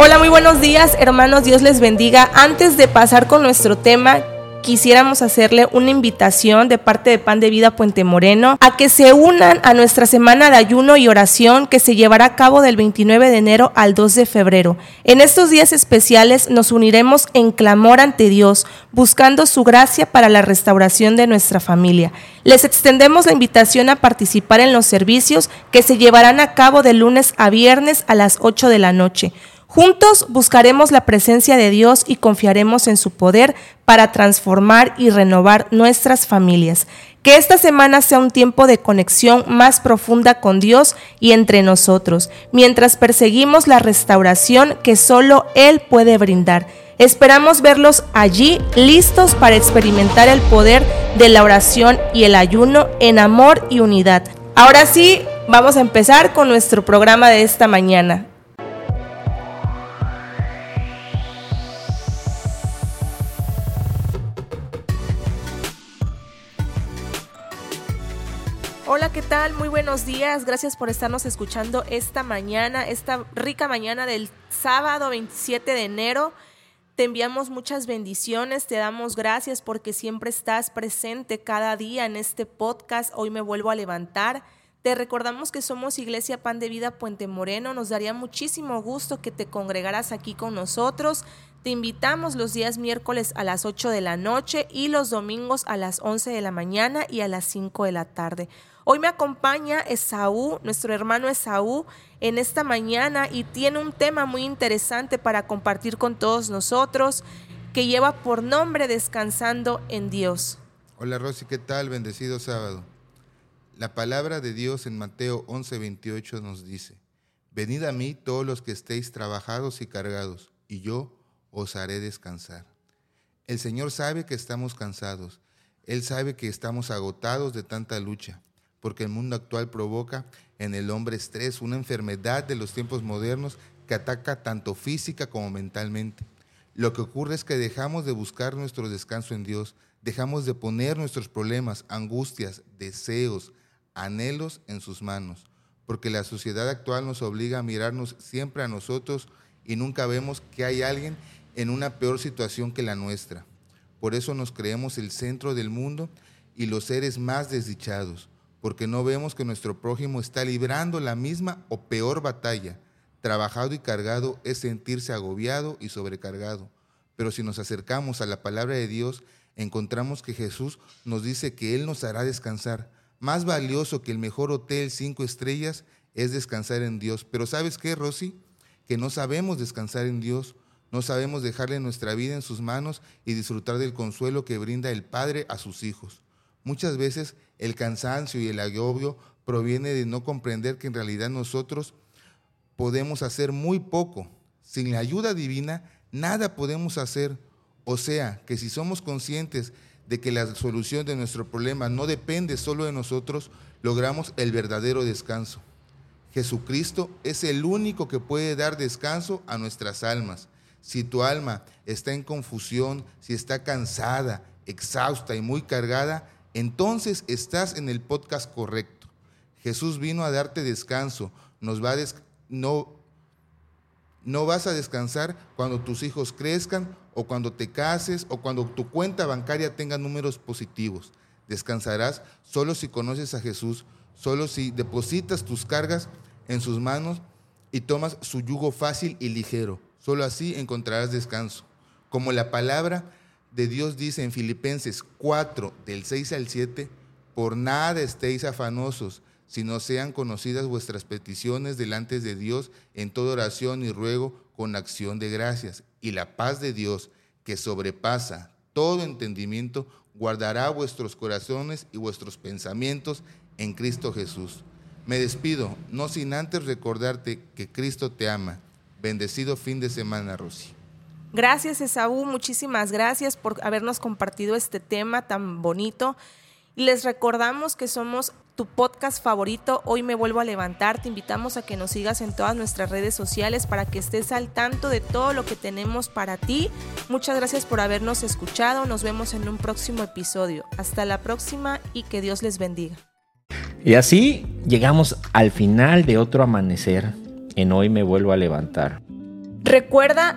Hola, muy buenos días, hermanos. Dios les bendiga. Antes de pasar con nuestro tema, quisiéramos hacerle una invitación de parte de Pan de Vida Puente Moreno a que se unan a nuestra semana de ayuno y oración que se llevará a cabo del 29 de enero al 2 de febrero. En estos días especiales nos uniremos en clamor ante Dios, buscando su gracia para la restauración de nuestra familia. Les extendemos la invitación a participar en los servicios que se llevarán a cabo de lunes a viernes a las 8 de la noche. Juntos buscaremos la presencia de Dios y confiaremos en su poder para transformar y renovar nuestras familias. Que esta semana sea un tiempo de conexión más profunda con Dios y entre nosotros, mientras perseguimos la restauración que solo Él puede brindar. Esperamos verlos allí listos para experimentar el poder de la oración y el ayuno en amor y unidad. Ahora sí, vamos a empezar con nuestro programa de esta mañana. Hola, ¿qué tal? Muy buenos días. Gracias por estarnos escuchando esta mañana, esta rica mañana del sábado 27 de enero. Te enviamos muchas bendiciones, te damos gracias porque siempre estás presente cada día en este podcast. Hoy me vuelvo a levantar. Te recordamos que somos Iglesia Pan de Vida Puente Moreno. Nos daría muchísimo gusto que te congregaras aquí con nosotros. Te invitamos los días miércoles a las 8 de la noche y los domingos a las 11 de la mañana y a las 5 de la tarde. Hoy me acompaña Esaú, nuestro hermano Esaú, en esta mañana y tiene un tema muy interesante para compartir con todos nosotros que lleva por nombre Descansando en Dios. Hola Rosy, ¿qué tal? Bendecido sábado. La palabra de Dios en Mateo 11:28 nos dice, Venid a mí todos los que estéis trabajados y cargados, y yo os haré descansar. El Señor sabe que estamos cansados, Él sabe que estamos agotados de tanta lucha porque el mundo actual provoca en el hombre estrés, una enfermedad de los tiempos modernos que ataca tanto física como mentalmente. Lo que ocurre es que dejamos de buscar nuestro descanso en Dios, dejamos de poner nuestros problemas, angustias, deseos, anhelos en sus manos, porque la sociedad actual nos obliga a mirarnos siempre a nosotros y nunca vemos que hay alguien en una peor situación que la nuestra. Por eso nos creemos el centro del mundo y los seres más desdichados porque no vemos que nuestro prójimo está librando la misma o peor batalla. Trabajado y cargado es sentirse agobiado y sobrecargado. Pero si nos acercamos a la palabra de Dios, encontramos que Jesús nos dice que Él nos hará descansar. Más valioso que el mejor hotel cinco estrellas es descansar en Dios. Pero ¿sabes qué, Rosy? Que no sabemos descansar en Dios. No sabemos dejarle nuestra vida en sus manos y disfrutar del consuelo que brinda el Padre a sus hijos. Muchas veces el cansancio y el agobio proviene de no comprender que en realidad nosotros podemos hacer muy poco. Sin la ayuda divina, nada podemos hacer. O sea, que si somos conscientes de que la solución de nuestro problema no depende solo de nosotros, logramos el verdadero descanso. Jesucristo es el único que puede dar descanso a nuestras almas. Si tu alma está en confusión, si está cansada, exhausta y muy cargada, entonces estás en el podcast correcto. Jesús vino a darte descanso. Nos va no, no vas a descansar cuando tus hijos crezcan o cuando te cases o cuando tu cuenta bancaria tenga números positivos. Descansarás solo si conoces a Jesús, solo si depositas tus cargas en sus manos y tomas su yugo fácil y ligero. Solo así encontrarás descanso. Como la palabra de Dios dice en Filipenses 4, del 6 al 7, por nada estéis afanosos, sino sean conocidas vuestras peticiones delante de Dios en toda oración y ruego con acción de gracias. Y la paz de Dios, que sobrepasa todo entendimiento, guardará vuestros corazones y vuestros pensamientos en Cristo Jesús. Me despido, no sin antes recordarte que Cristo te ama. Bendecido fin de semana, Rosy. Gracias, Esaú. Muchísimas gracias por habernos compartido este tema tan bonito. Y les recordamos que somos tu podcast favorito. Hoy me vuelvo a levantar. Te invitamos a que nos sigas en todas nuestras redes sociales para que estés al tanto de todo lo que tenemos para ti. Muchas gracias por habernos escuchado. Nos vemos en un próximo episodio. Hasta la próxima y que Dios les bendiga. Y así llegamos al final de otro amanecer en Hoy me vuelvo a levantar. Recuerda,